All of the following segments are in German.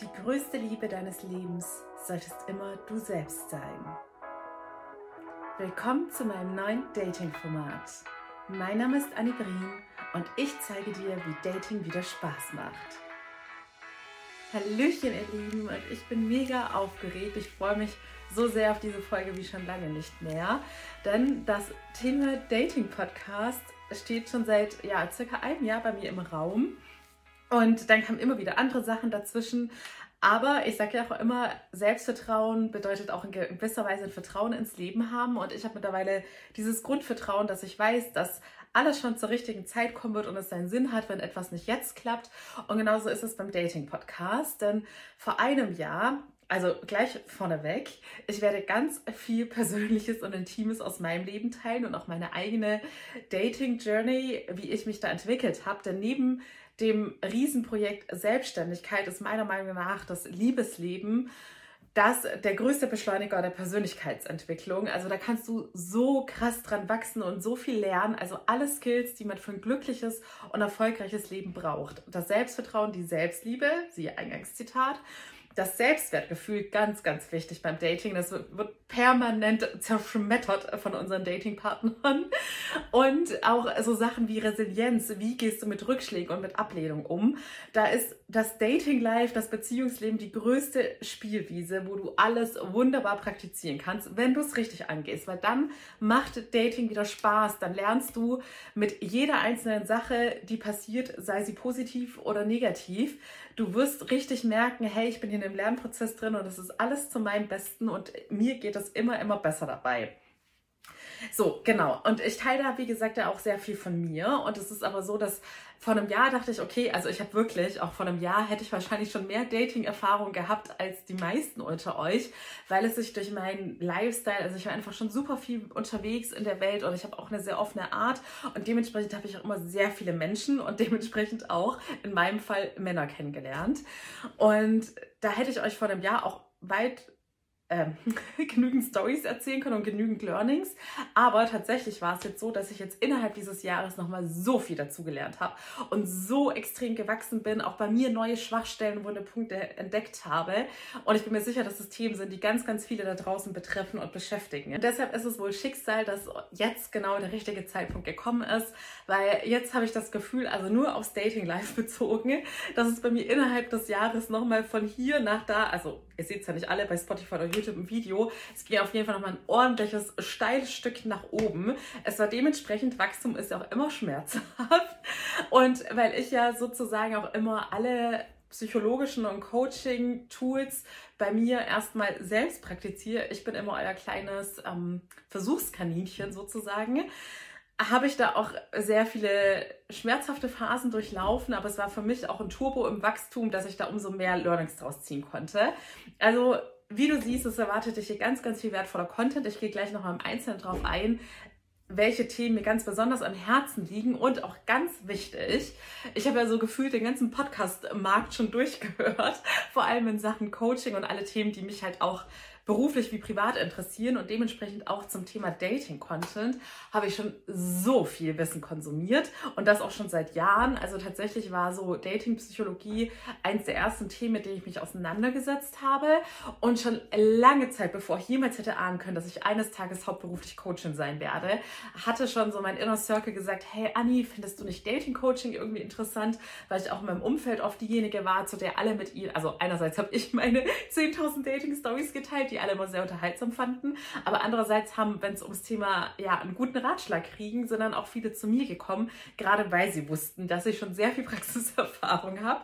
Die größte Liebe deines Lebens solltest immer du selbst sein. Willkommen zu meinem neuen Dating-Format. Mein Name ist Annie Brien und ich zeige dir, wie Dating wieder Spaß macht. Hallöchen, ihr Lieben, und ich bin mega aufgeregt. Ich freue mich so sehr auf diese Folge wie schon lange nicht mehr, denn das Thema Dating-Podcast steht schon seit ja, circa einem Jahr bei mir im Raum. Und dann kamen immer wieder andere Sachen dazwischen. Aber ich sage ja auch immer, Selbstvertrauen bedeutet auch in gewisser Weise ein Vertrauen ins Leben haben. Und ich habe mittlerweile dieses Grundvertrauen, dass ich weiß, dass alles schon zur richtigen Zeit kommen wird und es seinen Sinn hat, wenn etwas nicht jetzt klappt. Und genauso ist es beim Dating-Podcast. Denn vor einem Jahr also gleich vorneweg, ich werde ganz viel Persönliches und Intimes aus meinem Leben teilen und auch meine eigene Dating-Journey, wie ich mich da entwickelt habe. Denn neben dem Riesenprojekt Selbstständigkeit ist meiner Meinung nach das Liebesleben das der größte Beschleuniger der Persönlichkeitsentwicklung. Also da kannst du so krass dran wachsen und so viel lernen. Also alle Skills, die man für ein glückliches und erfolgreiches Leben braucht. Das Selbstvertrauen, die Selbstliebe, siehe Eingangszitat das Selbstwertgefühl ganz, ganz wichtig beim Dating. Das wird permanent zerschmettert von unseren Datingpartnern. Und auch so Sachen wie Resilienz. Wie gehst du mit Rückschlägen und mit Ablehnung um? Da ist das Dating-Life, das Beziehungsleben die größte Spielwiese, wo du alles wunderbar praktizieren kannst, wenn du es richtig angehst. Weil dann macht Dating wieder Spaß. Dann lernst du mit jeder einzelnen Sache, die passiert, sei sie positiv oder negativ, du wirst richtig merken, hey, ich bin hier einem Lernprozess drin und es ist alles zu meinem Besten und mir geht es immer, immer besser dabei. So, genau. Und ich teile da, wie gesagt, ja auch sehr viel von mir. Und es ist aber so, dass vor einem Jahr dachte ich, okay, also ich habe wirklich, auch vor einem Jahr hätte ich wahrscheinlich schon mehr Dating-Erfahrung gehabt als die meisten unter euch, weil es sich durch meinen Lifestyle, also ich war einfach schon super viel unterwegs in der Welt und ich habe auch eine sehr offene Art und dementsprechend habe ich auch immer sehr viele Menschen und dementsprechend auch in meinem Fall Männer kennengelernt. Und da hätte ich euch vor einem Jahr auch weit ähm, genügend Stories erzählen können und genügend Learnings. Aber tatsächlich war es jetzt so, dass ich jetzt innerhalb dieses Jahres nochmal so viel dazugelernt habe und so extrem gewachsen bin, auch bei mir neue Schwachstellen, wunde Punkte entdeckt habe. Und ich bin mir sicher, dass es Themen sind, die ganz, ganz viele da draußen betreffen und beschäftigen. Und deshalb ist es wohl Schicksal, dass jetzt genau der richtige Zeitpunkt gekommen ist, weil jetzt habe ich das Gefühl, also nur aufs Dating Life bezogen, dass es bei mir innerhalb des Jahres nochmal von hier nach da, also ihr seht es ja nicht alle bei Spotify oder YouTube im Video, es ging auf jeden Fall nochmal ein ordentliches, steiles Stück nach oben. Es war dementsprechend, Wachstum ist ja auch immer schmerzhaft. Und weil ich ja sozusagen auch immer alle psychologischen und Coaching-Tools bei mir erstmal selbst praktiziere, ich bin immer euer kleines ähm, Versuchskaninchen sozusagen, habe ich da auch sehr viele schmerzhafte Phasen durchlaufen, aber es war für mich auch ein Turbo im Wachstum, dass ich da umso mehr Learnings draus ziehen konnte. Also wie du siehst, es erwartet dich hier ganz, ganz viel wertvoller Content. Ich gehe gleich noch mal im Einzelnen drauf ein, welche Themen mir ganz besonders am Herzen liegen und auch ganz wichtig. Ich habe ja so gefühlt den ganzen Podcast-Markt schon durchgehört, vor allem in Sachen Coaching und alle Themen, die mich halt auch beruflich wie privat interessieren und dementsprechend auch zum Thema Dating-Content habe ich schon so viel Wissen konsumiert und das auch schon seit Jahren. Also tatsächlich war so Dating-Psychologie eins der ersten Themen, mit denen ich mich auseinandergesetzt habe und schon lange Zeit, bevor ich jemals hätte ahnen können, dass ich eines Tages hauptberuflich Coachin sein werde, hatte schon so mein Inner Circle gesagt, hey Anni, findest du nicht Dating-Coaching irgendwie interessant? Weil ich auch in meinem Umfeld oft diejenige war, zu der alle mit ihr, also einerseits habe ich meine 10.000 Dating-Stories geteilt, die alle immer sehr unterhaltsam fanden. Aber andererseits haben, wenn es ums Thema ja, einen guten Ratschlag kriegen, sind dann auch viele zu mir gekommen, gerade weil sie wussten, dass ich schon sehr viel Praxiserfahrung habe.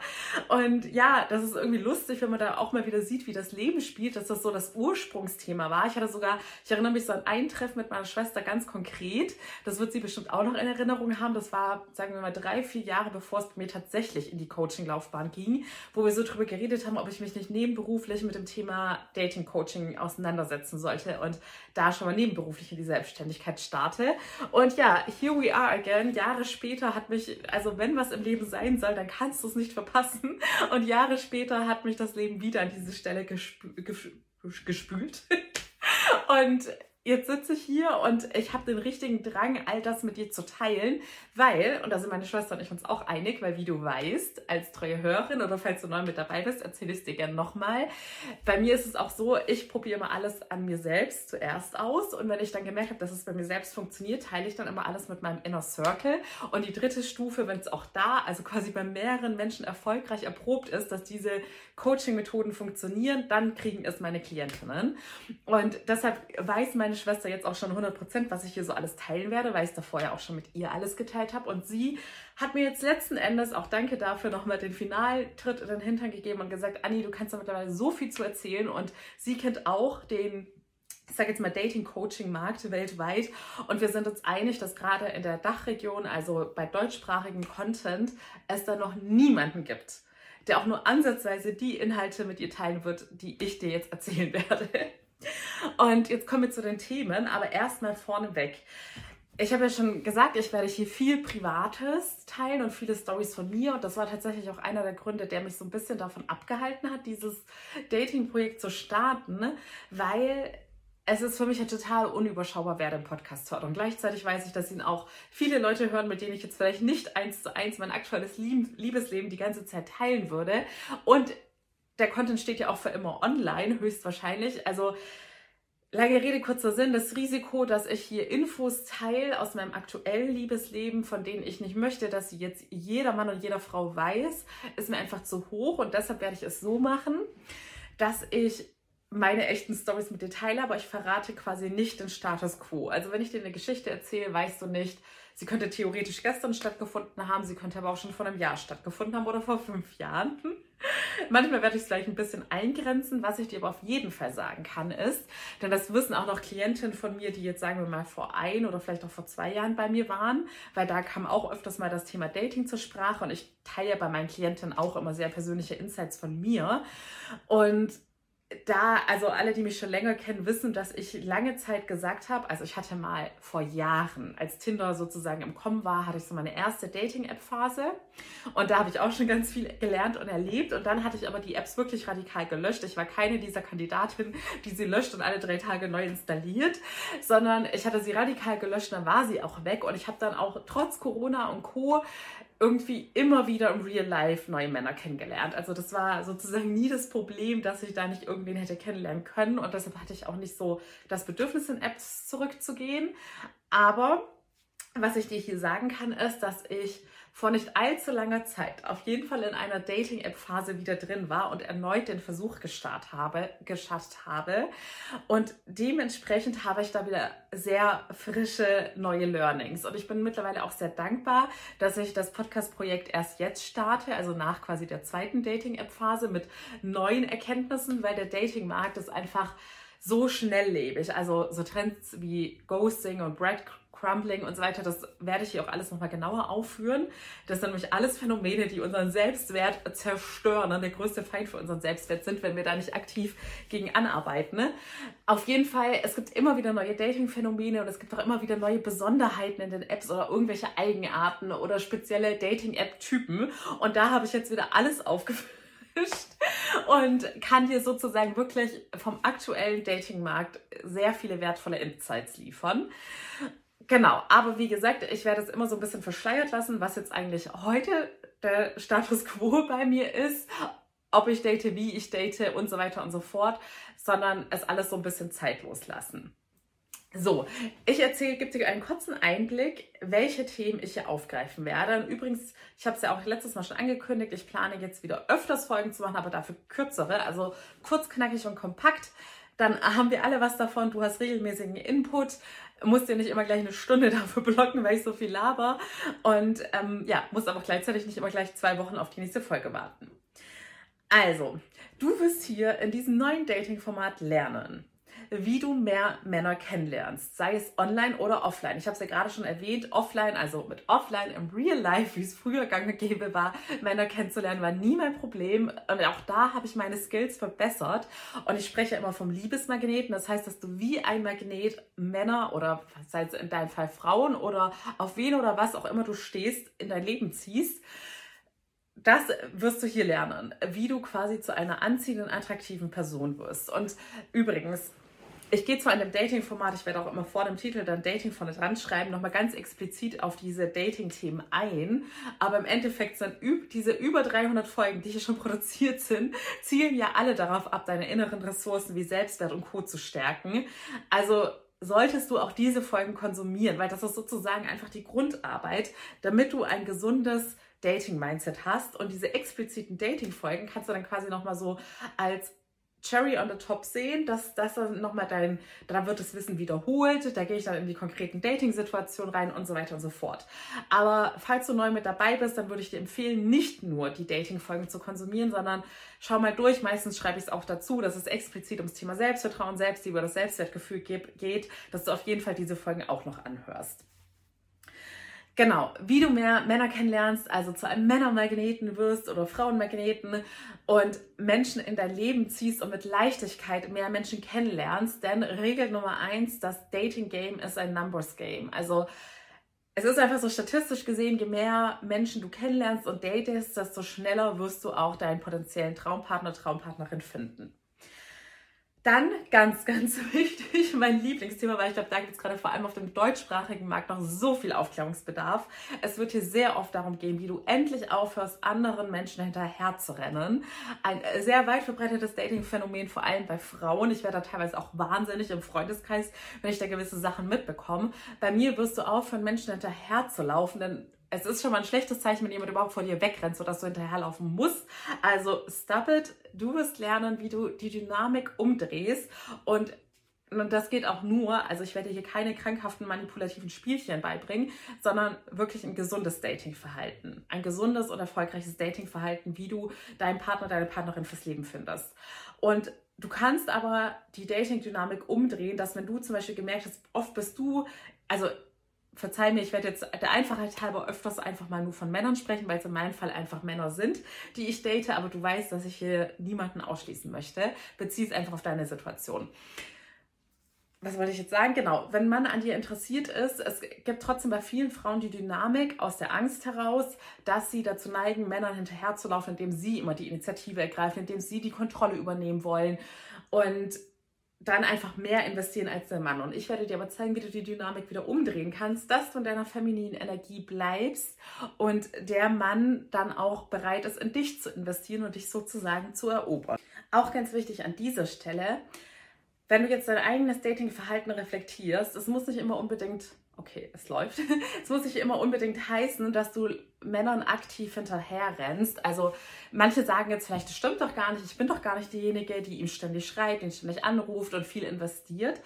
Und ja, das ist irgendwie lustig, wenn man da auch mal wieder sieht, wie das Leben spielt, dass das so das Ursprungsthema war. Ich hatte sogar, ich erinnere mich so an ein Treffen mit meiner Schwester ganz konkret. Das wird sie bestimmt auch noch in Erinnerung haben. Das war, sagen wir mal, drei, vier Jahre bevor es mir tatsächlich in die Coaching-Laufbahn ging, wo wir so drüber geredet haben, ob ich mich nicht nebenberuflich mit dem Thema Dating-Coaching Coaching auseinandersetzen sollte und da schon mal nebenberuflich in die Selbstständigkeit starte. Und ja, here we are again. Jahre später hat mich, also wenn was im Leben sein soll, dann kannst du es nicht verpassen. Und Jahre später hat mich das Leben wieder an diese Stelle gespü gespült. Und jetzt sitze ich hier und ich habe den richtigen Drang, all das mit dir zu teilen, weil, und da sind meine Schwester und ich uns auch einig, weil wie du weißt, als treue Hörerin oder falls du neu mit dabei bist, erzähle ich es dir gerne nochmal. Bei mir ist es auch so, ich probiere immer alles an mir selbst zuerst aus und wenn ich dann gemerkt habe, dass es bei mir selbst funktioniert, teile ich dann immer alles mit meinem Inner Circle. Und die dritte Stufe, wenn es auch da, also quasi bei mehreren Menschen erfolgreich erprobt ist, dass diese Coaching-Methoden funktionieren, dann kriegen es meine Klientinnen. Und deshalb weiß meine Schwester jetzt auch schon 100 Prozent, was ich hier so alles teilen werde, weil ich es davor ja auch schon mit ihr alles geteilt habe. Und sie hat mir jetzt letzten Endes, auch danke dafür, nochmal den Finaltritt in den Hintern gegeben und gesagt, Anni, du kannst da mittlerweile so viel zu erzählen. Und sie kennt auch den ich sage jetzt mal Dating-Coaching-Markt weltweit. Und wir sind uns einig, dass gerade in der Dachregion, also bei deutschsprachigem Content, es da noch niemanden gibt, der auch nur ansatzweise die Inhalte mit ihr teilen wird, die ich dir jetzt erzählen werde. Und jetzt kommen wir zu den Themen, aber erstmal vorneweg. Ich habe ja schon gesagt, ich werde hier viel Privates teilen und viele Stories von mir. Und das war tatsächlich auch einer der Gründe, der mich so ein bisschen davon abgehalten hat, dieses Dating-Projekt zu starten, weil es ist für mich ja total unüberschaubar, wer den Podcast hört. Und gleichzeitig weiß ich, dass ihn auch viele Leute hören, mit denen ich jetzt vielleicht nicht eins zu eins mein aktuelles Liebesleben die ganze Zeit teilen würde. Und der Content steht ja auch für immer online, höchstwahrscheinlich. Also lange Rede, kurzer Sinn, das Risiko, dass ich hier Infos teile aus meinem aktuellen Liebesleben, von denen ich nicht möchte, dass sie jetzt jeder Mann und jeder Frau weiß, ist mir einfach zu hoch. Und deshalb werde ich es so machen, dass ich meine echten Stories mit dir teile, aber ich verrate quasi nicht den Status quo. Also wenn ich dir eine Geschichte erzähle, weißt du nicht, sie könnte theoretisch gestern stattgefunden haben, sie könnte aber auch schon vor einem Jahr stattgefunden haben oder vor fünf Jahren. Manchmal werde ich es gleich ein bisschen eingrenzen. Was ich dir aber auf jeden Fall sagen kann, ist, denn das wissen auch noch Klientinnen von mir, die jetzt sagen wir mal vor ein oder vielleicht auch vor zwei Jahren bei mir waren, weil da kam auch öfters mal das Thema Dating zur Sprache und ich teile bei meinen Klientinnen auch immer sehr persönliche Insights von mir. Und da, also alle, die mich schon länger kennen, wissen, dass ich lange Zeit gesagt habe, also ich hatte mal vor Jahren, als Tinder sozusagen im Kommen war, hatte ich so meine erste Dating-App-Phase. Und da habe ich auch schon ganz viel gelernt und erlebt. Und dann hatte ich aber die Apps wirklich radikal gelöscht. Ich war keine dieser Kandidatinnen, die sie löscht und alle drei Tage neu installiert, sondern ich hatte sie radikal gelöscht, dann war sie auch weg. Und ich habe dann auch trotz Corona und Co irgendwie immer wieder im Real Life neue Männer kennengelernt. Also das war sozusagen nie das Problem, dass ich da nicht irgendwen hätte kennenlernen können und deshalb hatte ich auch nicht so das Bedürfnis in Apps zurückzugehen. Aber was ich dir hier sagen kann, ist, dass ich vor nicht allzu langer Zeit auf jeden Fall in einer Dating-App-Phase wieder drin war und erneut den Versuch gestartet habe, geschafft habe. Und dementsprechend habe ich da wieder sehr frische neue Learnings. Und ich bin mittlerweile auch sehr dankbar, dass ich das Podcast-Projekt erst jetzt starte, also nach quasi der zweiten Dating-App-Phase mit neuen Erkenntnissen, weil der Dating-Markt ist einfach so schnelllebig. Also so Trends wie Ghosting und Breadcrumbs Crumbling und so weiter, das werde ich hier auch alles nochmal genauer aufführen. Das sind nämlich alles Phänomene, die unseren Selbstwert zerstören und der größte Feind für unseren Selbstwert sind, wenn wir da nicht aktiv gegen anarbeiten. Ne? Auf jeden Fall, es gibt immer wieder neue Dating-Phänomene und es gibt auch immer wieder neue Besonderheiten in den Apps oder irgendwelche Eigenarten oder spezielle Dating-App-Typen. Und da habe ich jetzt wieder alles aufgeführt und kann dir sozusagen wirklich vom aktuellen Datingmarkt sehr viele wertvolle Insights liefern. Genau, aber wie gesagt, ich werde es immer so ein bisschen verschleiert lassen, was jetzt eigentlich heute der Status quo bei mir ist, ob ich date, wie ich date und so weiter und so fort, sondern es alles so ein bisschen zeitlos lassen. So, ich erzähle, gebe dir einen kurzen Einblick, welche Themen ich hier aufgreifen werde. Und übrigens, ich habe es ja auch letztes Mal schon angekündigt, ich plane jetzt wieder öfters Folgen zu machen, aber dafür kürzere, also kurz, knackig und kompakt. Dann haben wir alle was davon. Du hast regelmäßigen Input musst dir nicht immer gleich eine Stunde dafür blocken, weil ich so viel laber. Und ähm, ja, musst aber gleichzeitig nicht immer gleich zwei Wochen auf die nächste Folge warten. Also, du wirst hier in diesem neuen Dating-Format lernen, wie du mehr Männer kennenlernst, sei es online oder offline. Ich habe es ja gerade schon erwähnt, offline, also mit offline im Real Life, wie es früher gang gäbe war, Männer kennenzulernen, war nie mein Problem. Und auch da habe ich meine Skills verbessert. Und ich spreche immer vom Liebesmagneten. Das heißt, dass du wie ein Magnet Männer oder sei es in deinem Fall Frauen oder auf wen oder was auch immer du stehst, in dein Leben ziehst das wirst du hier lernen, wie du quasi zu einer anziehenden, attraktiven Person wirst. Und übrigens, ich gehe zwar in dem Dating-Format, ich werde auch immer vor dem Titel dann Dating vorne dran schreiben, nochmal ganz explizit auf diese Dating-Themen ein, aber im Endeffekt sind diese über 300 Folgen, die hier schon produziert sind, zielen ja alle darauf ab, deine inneren Ressourcen wie Selbstwert und Co. zu stärken. Also solltest du auch diese Folgen konsumieren, weil das ist sozusagen einfach die Grundarbeit, damit du ein gesundes Dating-Mindset hast. Und diese expliziten Dating-Folgen kannst du dann quasi nochmal so als Cherry on the Top sehen, dass das nochmal dein, da wird das Wissen wiederholt, da gehe ich dann in die konkreten Dating-Situationen rein und so weiter und so fort. Aber falls du neu mit dabei bist, dann würde ich dir empfehlen, nicht nur die Dating-Folgen zu konsumieren, sondern schau mal durch. Meistens schreibe ich es auch dazu, dass es explizit ums Thema Selbstvertrauen, Selbstliebe, das Selbstwertgefühl geht, dass du auf jeden Fall diese Folgen auch noch anhörst. Genau, wie du mehr Männer kennenlernst, also zu einem Männermagneten wirst oder Frauenmagneten und Menschen in dein Leben ziehst und mit Leichtigkeit mehr Menschen kennenlernst. Denn Regel Nummer eins, das Dating Game ist ein Numbers Game. Also es ist einfach so statistisch gesehen, je mehr Menschen du kennenlernst und datest, desto schneller wirst du auch deinen potenziellen Traumpartner, Traumpartnerin finden. Dann ganz, ganz wichtig, mein Lieblingsthema, weil ich glaube, da gibt es gerade vor allem auf dem deutschsprachigen Markt noch so viel Aufklärungsbedarf. Es wird hier sehr oft darum gehen, wie du endlich aufhörst, anderen Menschen hinterher zu rennen. Ein sehr weit verbreitetes Dating-Phänomen, vor allem bei Frauen. Ich werde da teilweise auch wahnsinnig im Freundeskreis, wenn ich da gewisse Sachen mitbekomme. Bei mir wirst du aufhören, Menschen hinterher zu laufen, denn es ist schon mal ein schlechtes Zeichen, wenn jemand überhaupt vor dir wegrennt, sodass du hinterherlaufen musst. Also stop it. Du wirst lernen, wie du die Dynamik umdrehst und und das geht auch nur, also ich werde hier keine krankhaften manipulativen Spielchen beibringen, sondern wirklich ein gesundes Datingverhalten. Ein gesundes und erfolgreiches Datingverhalten, wie du deinen Partner, deine Partnerin fürs Leben findest. Und du kannst aber die Dating-Dynamik umdrehen, dass wenn du zum Beispiel gemerkt hast, oft bist du, also verzeih mir, ich werde jetzt der Einfachheit halber öfters einfach mal nur von Männern sprechen, weil es in meinem Fall einfach Männer sind, die ich date, aber du weißt, dass ich hier niemanden ausschließen möchte. Bezieh es einfach auf deine Situation. Was wollte ich jetzt sagen? Genau, wenn man an dir interessiert ist, es gibt trotzdem bei vielen Frauen die Dynamik aus der Angst heraus, dass sie dazu neigen, Männern hinterherzulaufen, indem sie immer die Initiative ergreifen, indem sie die Kontrolle übernehmen wollen. Und dann einfach mehr investieren als der Mann. Und ich werde dir aber zeigen, wie du die Dynamik wieder umdrehen kannst, dass du in deiner femininen Energie bleibst und der Mann dann auch bereit ist, in dich zu investieren und dich sozusagen zu erobern. Auch ganz wichtig an dieser Stelle, wenn du jetzt dein eigenes Datingverhalten reflektierst, es muss nicht immer unbedingt okay, es läuft. Es muss nicht immer unbedingt heißen, dass du Männern aktiv hinterher rennst. Also manche sagen jetzt vielleicht, das stimmt doch gar nicht, ich bin doch gar nicht diejenige, die ihm ständig schreibt, ihn ständig anruft und viel investiert.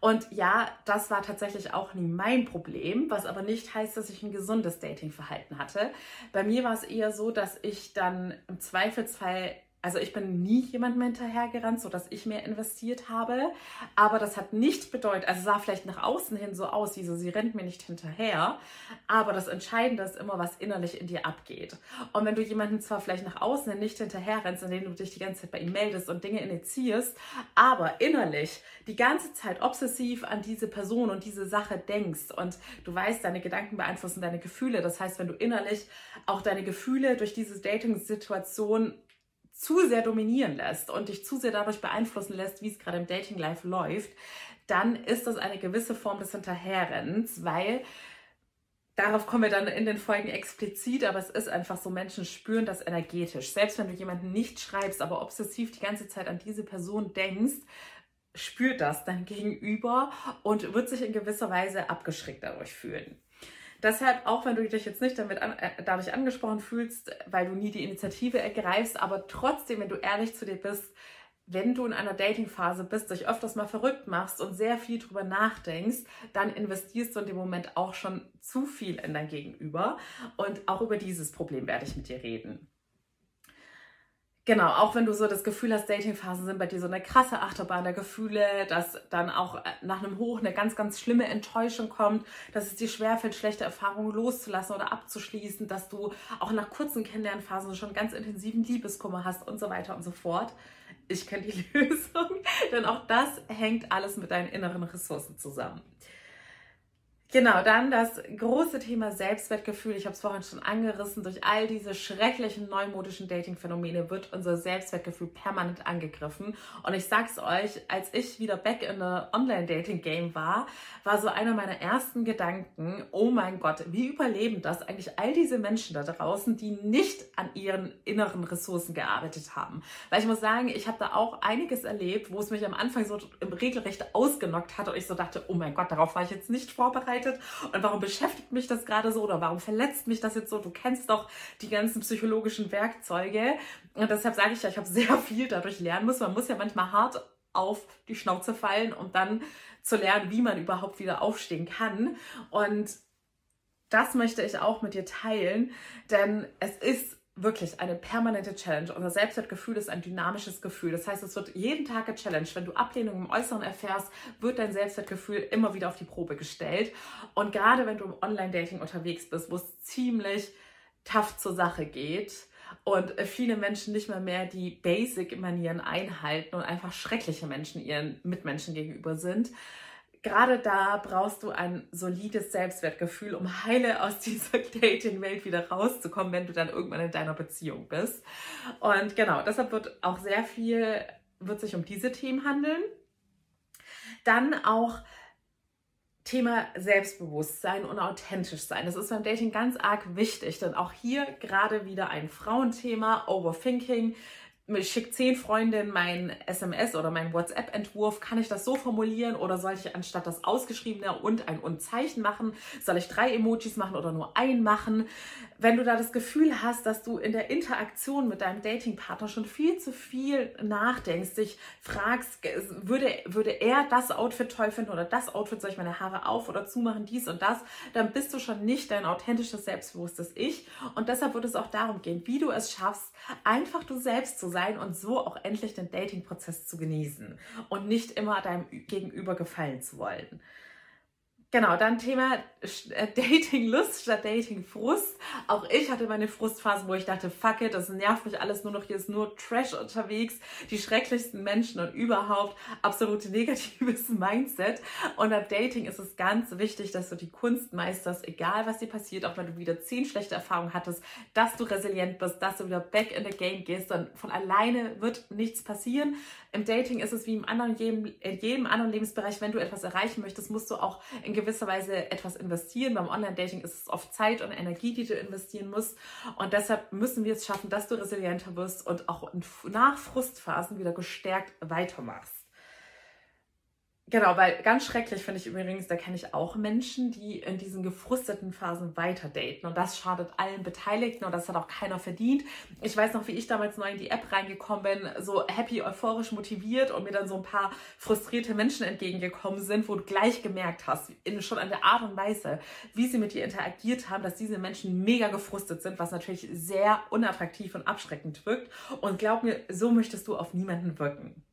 Und ja, das war tatsächlich auch nie mein Problem, was aber nicht heißt, dass ich ein gesundes Datingverhalten hatte. Bei mir war es eher so, dass ich dann im Zweifelsfall also ich bin nie jemandem hinterhergerannt, sodass ich mehr investiert habe. Aber das hat nicht bedeutet, also sah vielleicht nach außen hin so aus, wie so, sie rennt mir nicht hinterher. Aber das Entscheidende ist immer, was innerlich in dir abgeht. Und wenn du jemanden zwar vielleicht nach außen hin nicht hinterher rennst, indem du dich die ganze Zeit bei ihm meldest und Dinge initiierst, aber innerlich die ganze Zeit obsessiv an diese Person und diese Sache denkst und du weißt, deine Gedanken beeinflussen deine Gefühle. Das heißt, wenn du innerlich auch deine Gefühle durch diese Dating-Situation zu sehr dominieren lässt und dich zu sehr dadurch beeinflussen lässt, wie es gerade im Dating Life läuft, dann ist das eine gewisse Form des Hinterherrennens, weil darauf kommen wir dann in den Folgen explizit, aber es ist einfach so, Menschen spüren das energetisch. Selbst wenn du jemanden nicht schreibst, aber obsessiv die ganze Zeit an diese Person denkst, spürt das dein Gegenüber und wird sich in gewisser Weise abgeschreckt dadurch fühlen. Deshalb, auch wenn du dich jetzt nicht damit an, äh, dadurch angesprochen fühlst, weil du nie die Initiative ergreifst, aber trotzdem, wenn du ehrlich zu dir bist, wenn du in einer Datingphase bist, dich öfters mal verrückt machst und sehr viel drüber nachdenkst, dann investierst du in dem Moment auch schon zu viel in dein Gegenüber. Und auch über dieses Problem werde ich mit dir reden. Genau, auch wenn du so das Gefühl hast, Datingphasen sind bei dir so eine krasse Achterbahn der Gefühle, dass dann auch äh, nach einem Hoch eine ganz, ganz schlimme Enttäuschung kommt, dass es dir schwerfällt, schlechte Erfahrungen loszulassen oder abzuschließen, dass du auch nach kurzen Kennenlernphasen schon ganz intensiven Liebeskummer hast und so weiter und so fort. Ich kenne die Lösung, denn auch das hängt alles mit deinen inneren Ressourcen zusammen. Genau, dann das große Thema Selbstwertgefühl. Ich habe es vorhin schon angerissen. Durch all diese schrecklichen neumodischen Dating-Phänomene wird unser Selbstwertgefühl permanent angegriffen. Und ich sag's euch, als ich wieder back in the Online-Dating-Game war, war so einer meiner ersten Gedanken, oh mein Gott, wie überleben das eigentlich all diese Menschen da draußen, die nicht an ihren inneren Ressourcen gearbeitet haben? Weil ich muss sagen, ich habe da auch einiges erlebt, wo es mich am Anfang so Regelrecht ausgenockt hat und ich so dachte, oh mein Gott, darauf war ich jetzt nicht vorbereitet vorbereitet und warum beschäftigt mich das gerade so oder warum verletzt mich das jetzt so? Du kennst doch die ganzen psychologischen Werkzeuge und deshalb sage ich ja, ich habe sehr viel dadurch lernen müssen. Man muss ja manchmal hart auf die Schnauze fallen, um dann zu lernen, wie man überhaupt wieder aufstehen kann. Und das möchte ich auch mit dir teilen, denn es ist wirklich eine permanente Challenge. Unser Selbstwertgefühl ist ein dynamisches Gefühl. Das heißt, es wird jeden Tag gechallenged. Wenn du Ablehnung im Äußeren erfährst, wird dein Selbstwertgefühl immer wieder auf die Probe gestellt. Und gerade wenn du im Online-Dating unterwegs bist, wo es ziemlich tough zur Sache geht und viele Menschen nicht mal mehr die Basic-Manieren einhalten und einfach schreckliche Menschen ihren Mitmenschen gegenüber sind, gerade da brauchst du ein solides Selbstwertgefühl, um heile aus dieser Dating-Welt wieder rauszukommen, wenn du dann irgendwann in deiner Beziehung bist. Und genau, deshalb wird auch sehr viel, wird sich um diese Themen handeln. Dann auch Thema Selbstbewusstsein und authentisch sein. Das ist beim Dating ganz arg wichtig, denn auch hier gerade wieder ein Frauenthema, Overthinking, schickt zehn Freundinnen mein SMS oder mein WhatsApp-Entwurf, kann ich das so formulieren oder soll ich anstatt das ausgeschriebene und ein Und-Zeichen machen? Soll ich drei Emojis machen oder nur ein machen? Wenn du da das Gefühl hast, dass du in der Interaktion mit deinem Datingpartner schon viel zu viel nachdenkst, dich fragst, würde, würde er das Outfit toll finden oder das Outfit, soll ich meine Haare auf oder zumachen, dies und das, dann bist du schon nicht dein authentisches, selbstbewusstes Ich. Und deshalb wird es auch darum gehen, wie du es schaffst, einfach du selbst zu sein sein und so auch endlich den Dating-Prozess zu genießen und nicht immer deinem Gegenüber gefallen zu wollen. Genau, dann Thema äh, Dating-Lust statt Dating-Frust. Auch ich hatte meine Frustphasen, wo ich dachte, fuck it, das nervt mich alles nur noch, hier ist nur Trash unterwegs, die schrecklichsten Menschen und überhaupt absolute negatives Mindset. Und ab Dating ist es ganz wichtig, dass du die Kunst meisterst, egal was dir passiert, auch wenn du wieder zehn schlechte Erfahrungen hattest, dass du resilient bist, dass du wieder back in the game gehst, dann von alleine wird nichts passieren. Im Dating ist es wie im anderen, in jedem anderen Lebensbereich, wenn du etwas erreichen möchtest, musst du auch in gewisser Weise etwas investieren. Beim Online-Dating ist es oft Zeit und Energie, die du investieren musst. Und deshalb müssen wir es schaffen, dass du resilienter wirst und auch nach Frustphasen wieder gestärkt weitermachst. Genau, weil ganz schrecklich finde ich übrigens, da kenne ich auch Menschen, die in diesen gefrusteten Phasen weiter daten. Und das schadet allen Beteiligten und das hat auch keiner verdient. Ich weiß noch, wie ich damals neu in die App reingekommen bin, so happy, euphorisch motiviert und mir dann so ein paar frustrierte Menschen entgegengekommen sind, wo du gleich gemerkt hast, in, schon an der Art und Weise, wie sie mit dir interagiert haben, dass diese Menschen mega gefrustet sind, was natürlich sehr unattraktiv und abschreckend wirkt. Und glaub mir, so möchtest du auf niemanden wirken.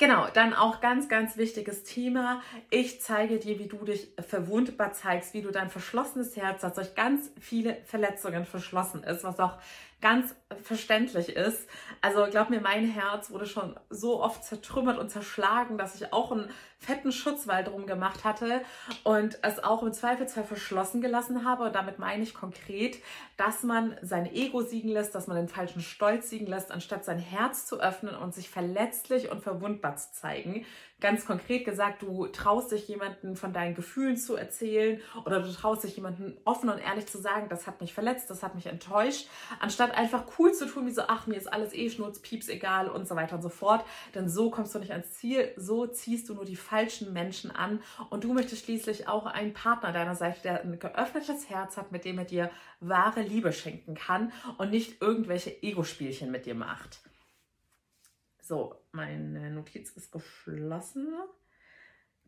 Genau, dann auch ganz, ganz wichtiges Thema. Ich zeige dir, wie du dich verwundbar zeigst, wie du dein verschlossenes Herz, das durch ganz viele Verletzungen verschlossen ist, was auch ganz verständlich ist. Also glaub mir, mein Herz wurde schon so oft zertrümmert und zerschlagen, dass ich auch einen fetten Schutzwall drum gemacht hatte und es auch im Zweifelsfall verschlossen gelassen habe. Und damit meine ich konkret, dass man sein Ego siegen lässt, dass man den falschen Stolz siegen lässt, anstatt sein Herz zu öffnen und sich verletzlich und verwundbar zu zeigen. Ganz konkret gesagt, du traust dich jemanden von deinen Gefühlen zu erzählen oder du traust dich jemanden offen und ehrlich zu sagen, das hat mich verletzt, das hat mich enttäuscht, anstatt einfach cool zu tun, wie so, ach, mir ist alles eh Schnurz, Pieps, egal und so weiter und so fort. Denn so kommst du nicht ans Ziel, so ziehst du nur die falschen Menschen an und du möchtest schließlich auch einen Partner deiner Seite, der ein geöffnetes Herz hat, mit dem er dir wahre Liebe schenken kann und nicht irgendwelche Ego-Spielchen mit dir macht. So, meine Notiz ist geschlossen.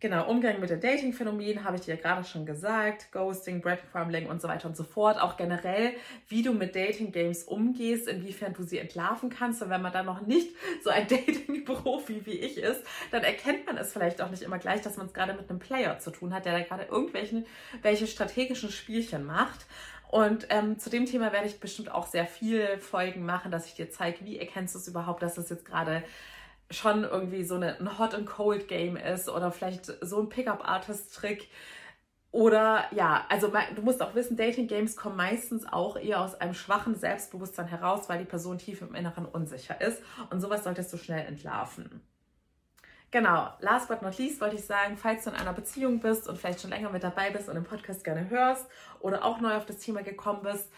Genau, Umgang mit dem Dating-Phänomen habe ich dir ja gerade schon gesagt. Ghosting, Breadcrumbling und so weiter und so fort. Auch generell, wie du mit Dating-Games umgehst, inwiefern du sie entlarven kannst. Und wenn man dann noch nicht so ein Dating-Profi wie ich ist, dann erkennt man es vielleicht auch nicht immer gleich, dass man es gerade mit einem Player zu tun hat, der da gerade irgendwelche welche strategischen Spielchen macht. Und ähm, zu dem Thema werde ich bestimmt auch sehr viele Folgen machen, dass ich dir zeige, wie erkennst du es überhaupt, dass es jetzt gerade schon irgendwie so eine, ein Hot and Cold Game ist oder vielleicht so ein Pickup-Artist-Trick. oder ja, also du musst auch wissen, Dating Games kommen meistens auch eher aus einem schwachen Selbstbewusstsein heraus, weil die Person tief im Inneren unsicher ist. Und sowas solltest du schnell entlarven. Genau, last but not least wollte ich sagen, falls du in einer Beziehung bist und vielleicht schon länger mit dabei bist und den Podcast gerne hörst oder auch neu auf das Thema gekommen bist,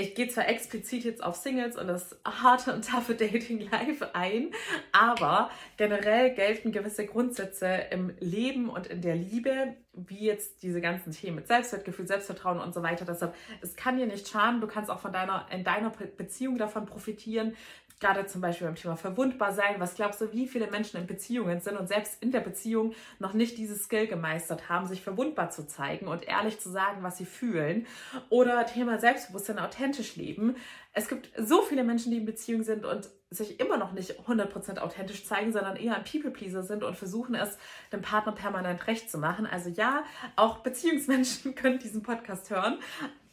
ich gehe zwar explizit jetzt auf Singles und das harte und taffe Dating Life ein, aber generell gelten gewisse Grundsätze im Leben und in der Liebe, wie jetzt diese ganzen Themen mit Selbstwertgefühl, Selbstvertrauen und so weiter. Deshalb, es kann dir nicht schaden. Du kannst auch von deiner, in deiner Beziehung davon profitieren, gerade zum Beispiel beim Thema verwundbar sein. Was glaubst du, wie viele Menschen in Beziehungen sind und selbst in der Beziehung noch nicht dieses Skill gemeistert haben, sich verwundbar zu zeigen und ehrlich zu sagen, was sie fühlen? Oder Thema Selbstbewusstsein, authentisch leben. Es gibt so viele Menschen, die in Beziehung sind und sich immer noch nicht 100% authentisch zeigen, sondern eher ein People-Pleaser sind und versuchen es dem Partner permanent recht zu machen. Also ja, auch Beziehungsmenschen können diesen Podcast hören,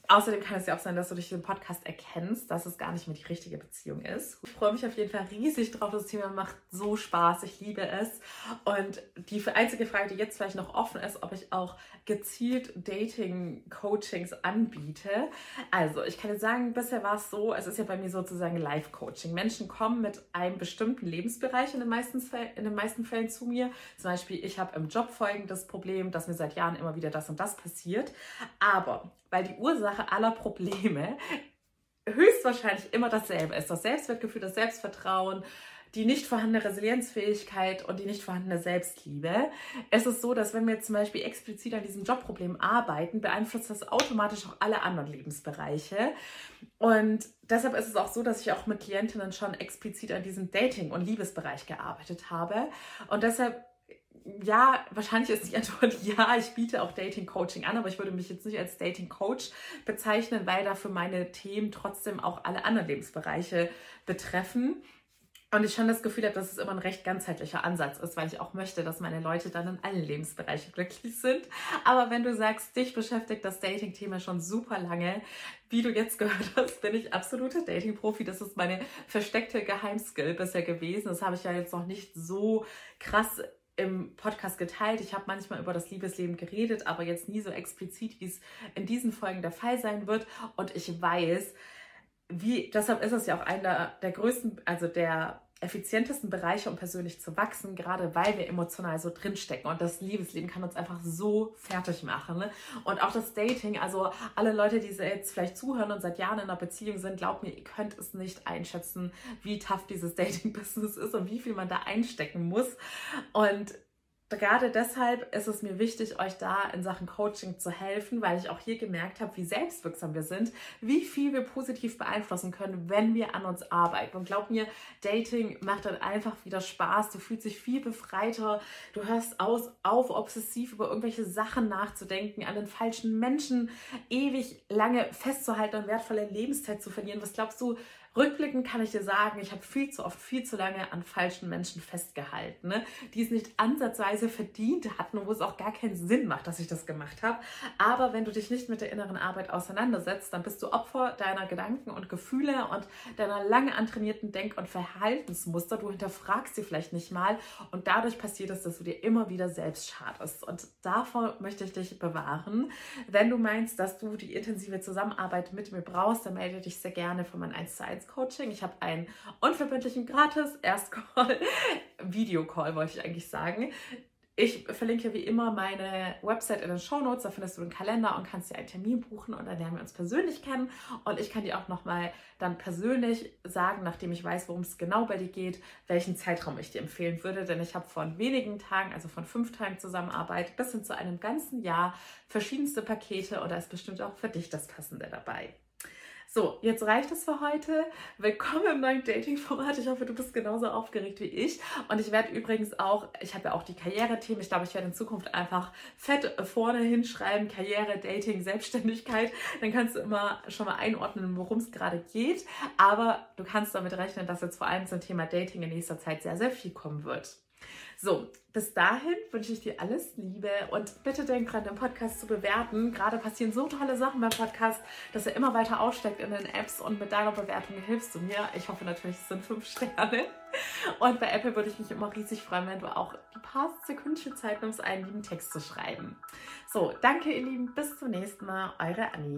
Außerdem kann es ja auch sein, dass du durch den Podcast erkennst, dass es gar nicht mehr die richtige Beziehung ist. Ich freue mich auf jeden Fall riesig drauf. Das Thema macht so Spaß. Ich liebe es. Und die einzige Frage, die jetzt vielleicht noch offen ist, ob ich auch gezielt Dating-Coachings anbiete. Also, ich kann dir sagen, bisher war es so, es ist ja bei mir sozusagen Live-Coaching. Menschen kommen mit einem bestimmten Lebensbereich in den meisten, Fällen, in den meisten Fällen zu mir. Zum Beispiel, ich habe im Job folgendes Problem, dass mir seit Jahren immer wieder das und das passiert. Aber weil die Ursache aller Probleme höchstwahrscheinlich immer dasselbe ist. Das Selbstwertgefühl, das Selbstvertrauen, die nicht vorhandene Resilienzfähigkeit und die nicht vorhandene Selbstliebe. Es ist so, dass wenn wir zum Beispiel explizit an diesem Jobproblem arbeiten, beeinflusst das automatisch auch alle anderen Lebensbereiche. Und deshalb ist es auch so, dass ich auch mit Klientinnen schon explizit an diesem Dating- und Liebesbereich gearbeitet habe. Und deshalb ja, wahrscheinlich ist die Antwort ja, ich biete auch Dating-Coaching an, aber ich würde mich jetzt nicht als Dating-Coach bezeichnen, weil dafür meine Themen trotzdem auch alle anderen Lebensbereiche betreffen. Und ich schon das Gefühl habe, dass es immer ein recht ganzheitlicher Ansatz ist, weil ich auch möchte, dass meine Leute dann in allen Lebensbereichen glücklich sind. Aber wenn du sagst, dich beschäftigt das Dating-Thema schon super lange, wie du jetzt gehört hast, bin ich absoluter Dating-Profi. Das ist meine versteckte Geheimskill bisher gewesen. Das habe ich ja jetzt noch nicht so krass im Podcast geteilt. Ich habe manchmal über das Liebesleben geredet, aber jetzt nie so explizit, wie es in diesen Folgen der Fall sein wird. Und ich weiß, wie, deshalb ist es ja auch einer der größten, also der effizientesten Bereiche, um persönlich zu wachsen, gerade weil wir emotional so drinstecken. Und das Liebesleben kann uns einfach so fertig machen. Ne? Und auch das Dating, also alle Leute, die jetzt vielleicht zuhören und seit Jahren in einer Beziehung sind, glaubt mir, ihr könnt es nicht einschätzen, wie tough dieses Dating-Business ist und wie viel man da einstecken muss. Und gerade deshalb ist es mir wichtig, euch da in Sachen Coaching zu helfen, weil ich auch hier gemerkt habe, wie selbstwirksam wir sind, wie viel wir positiv beeinflussen können, wenn wir an uns arbeiten. Und glaub mir, Dating macht dann einfach wieder Spaß. Du fühlst dich viel befreiter. Du hörst aus, auf, obsessiv über irgendwelche Sachen nachzudenken, an den falschen Menschen ewig lange festzuhalten und wertvolle Lebenszeit zu verlieren. Was glaubst du, Rückblickend kann ich dir sagen, ich habe viel zu oft, viel zu lange an falschen Menschen festgehalten, ne? die es nicht ansatzweise verdient hatten und wo es auch gar keinen Sinn macht, dass ich das gemacht habe. Aber wenn du dich nicht mit der inneren Arbeit auseinandersetzt, dann bist du Opfer deiner Gedanken und Gefühle und deiner lange antrainierten Denk- und Verhaltensmuster. Du hinterfragst sie vielleicht nicht mal und dadurch passiert es, dass du dir immer wieder selbst schadest. Und davor möchte ich dich bewahren. Wenn du meinst, dass du die intensive Zusammenarbeit mit mir brauchst, dann melde dich sehr gerne für mein 1 zu 1 Coaching. Ich habe einen unverbindlichen gratis Erstcall, Videocall wollte ich eigentlich sagen. Ich verlinke wie immer meine Website in den Show Notes. Da findest du den Kalender und kannst dir einen Termin buchen und dann lernen wir uns persönlich kennen. Und ich kann dir auch nochmal dann persönlich sagen, nachdem ich weiß, worum es genau bei dir geht, welchen Zeitraum ich dir empfehlen würde. Denn ich habe von wenigen Tagen, also von fünf Tagen Zusammenarbeit bis hin zu einem ganzen Jahr verschiedenste Pakete und da ist bestimmt auch für dich das Passende dabei. So, jetzt reicht es für heute. Willkommen im neuen Dating-Format. Ich hoffe, du bist genauso aufgeregt wie ich. Und ich werde übrigens auch, ich habe ja auch die Karriere-Themen. Ich glaube, ich werde in Zukunft einfach fett vorne hinschreiben: Karriere, Dating, Selbstständigkeit. Dann kannst du immer schon mal einordnen, worum es gerade geht. Aber du kannst damit rechnen, dass jetzt vor allem zum Thema Dating in nächster Zeit sehr, sehr viel kommen wird. So, bis dahin wünsche ich dir alles Liebe und bitte denk dran, den Podcast zu bewerten. Gerade passieren so tolle Sachen beim Podcast, dass er immer weiter aussteckt in den Apps und mit deiner Bewertung hilfst du mir. Ich hoffe natürlich, es sind fünf Sterne. Und bei Apple würde ich mich immer riesig freuen, wenn du auch die paar Sekündchen Zeit nimmst, einen lieben Text zu schreiben. So, danke ihr Lieben, bis zum nächsten Mal, eure Annie.